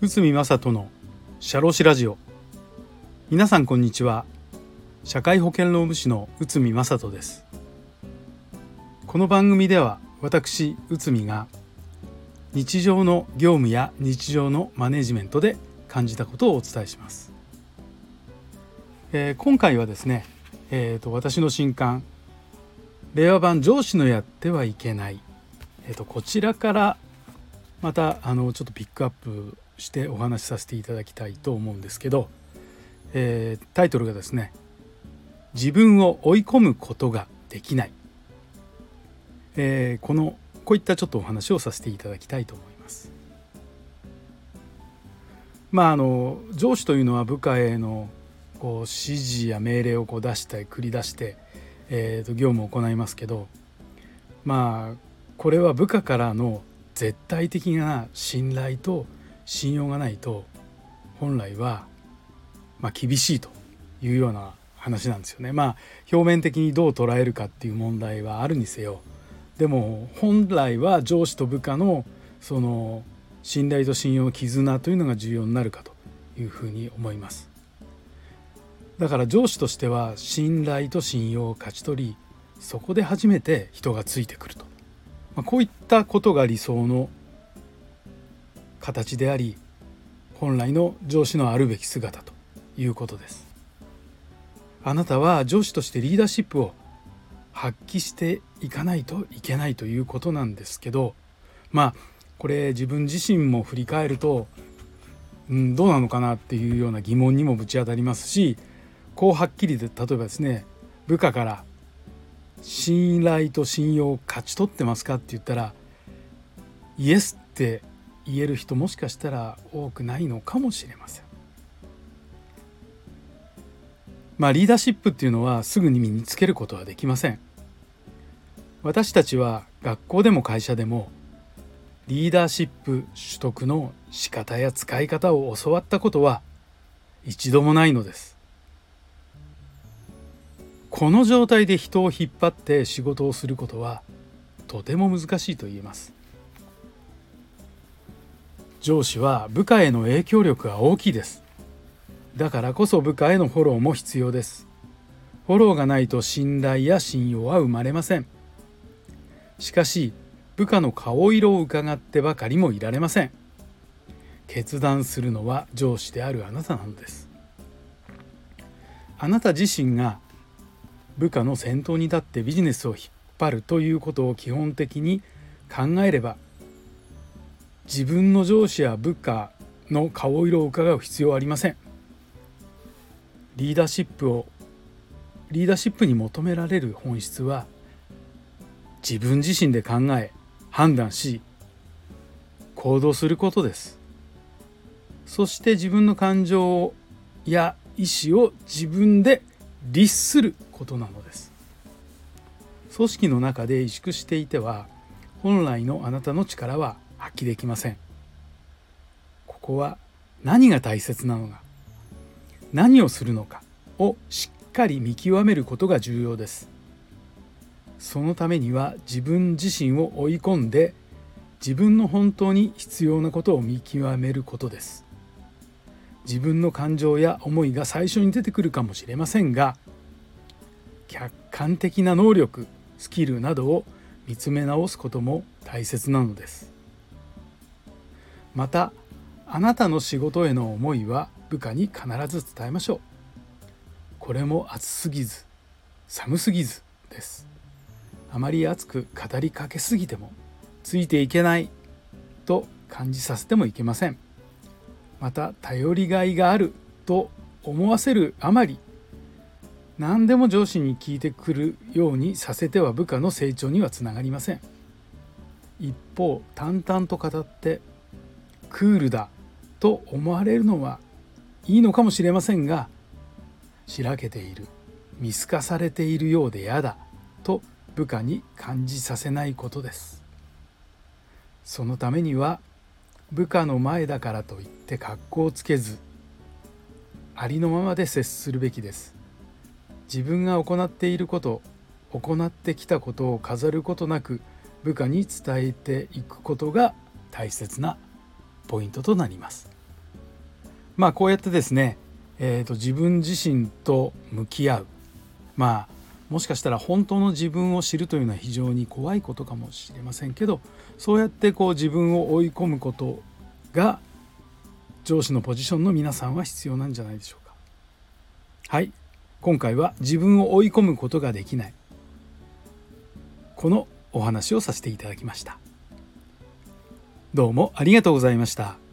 内海正人のシャロラジオ。皆さんこんにちは。社会保険労務士の内海正人です。この番組では私内海が日常の業務や日常のマネジメントで感じたことをお伝えします、えー、今回はですね、えーと、私の新刊令和版上司のやってはいけない、えーと、こちらからまたあのちょっとピックアップしてお話しさせていただきたいと思うんですけど、えー、タイトルがですね自分を追い込むことができない、えー、このこういったちょっとお話をさせていただきたいと思います。まああの上司というのは部下へのこう指示や命令をこう出したり繰り出して、えー、と業務を行いますけどまあこれは部下からの絶対的な信頼と信用がないと本来はまあ厳しいというような話なんですよね。まあ表面的にどう捉えるかっていう問題はあるにせよでも本来は上司と部下のその信頼と信用の絆というのが重要になるかというふうに思います。だから上司としては信頼と信用を勝ち取りそこで初めて人がついてくると、まあ、こういったことが理想の形であり本来の上司のあるべき姿ということです。あなたは上司としてリーダーシップを発揮していかないといけないということなんですけどまあこれ自分自身も振り返ると、うん、どうなのかなっていうような疑問にもぶち当たりますしこうはっきりで例えばですね部下から信頼と信用を勝ち取ってますかって言ったらイエスって言える人もしかしたら多くないのかもしれません。まあ、リーダーシップっていうのはすぐに身につけることはできません私たちは学校でも会社でもリーダーシップ取得の仕方や使い方を教わったことは一度もないのですこの状態で人を引っ張って仕事をすることはとても難しいと言えます。上司は部下への影響力が大きいです。だからこそ部下へのフォローも必要です。フォローがないと信頼や信用は生まれません。しかし部下の顔色を伺ってばかりもいられません。決断するのは上司であるあなたなのです。あなた自身が部下の先頭に立ってビジネスを引っ張るということを基本的に考えれば自分の上司や部下の顔色を伺う必要はありません。リーダーシップをリーダーシップに求められる本質は自分自身で考え判断し行動することです。そして自分の感情や意思を自分で律することなのです。組織の中で萎縮していては本来のあなたの力は発揮できません。ここは何が大切なのか何をするのかをしっかり見極めることが重要です。そのためには自分自身を追い込んで自分の本当に必要なことを見極めることです。自分の感情や思いが最初に出てくるかもしれませんが客観的な能力スキルなどを見つめ直すことも大切なのです。またあなたの仕事への思いは部下に必ず伝えましょう。これも暑すぎず寒すぎずです。あまり熱く語りかけすぎてもついていけないと感じさせてもいけません。また頼りがいがあると思わせるあまり何でも上司に聞いてくるようにさせては部下の成長にはつながりません。一方淡々と語ってクールだと思われるのはいいのかもしれませんがしらけている見透かされているようで嫌だと部下に感じさせないことです。そのためには部下の前だからといって格好をつけずありのままで接するべきです。自分が行っていること行ってきたことを飾ることなく部下に伝えていくことが大切なポイントとなります。まあこうやってですね、えーと、自分自身と向き合う。まあもしかしたら本当の自分を知るというのは非常に怖いことかもしれませんけどそうやってこう自分を追い込むことが上司のポジションの皆さんは必要なんじゃないでしょうか。はい。今回は自分を追い込むことができない。このお話をさせていただきました。どうもありがとうございました。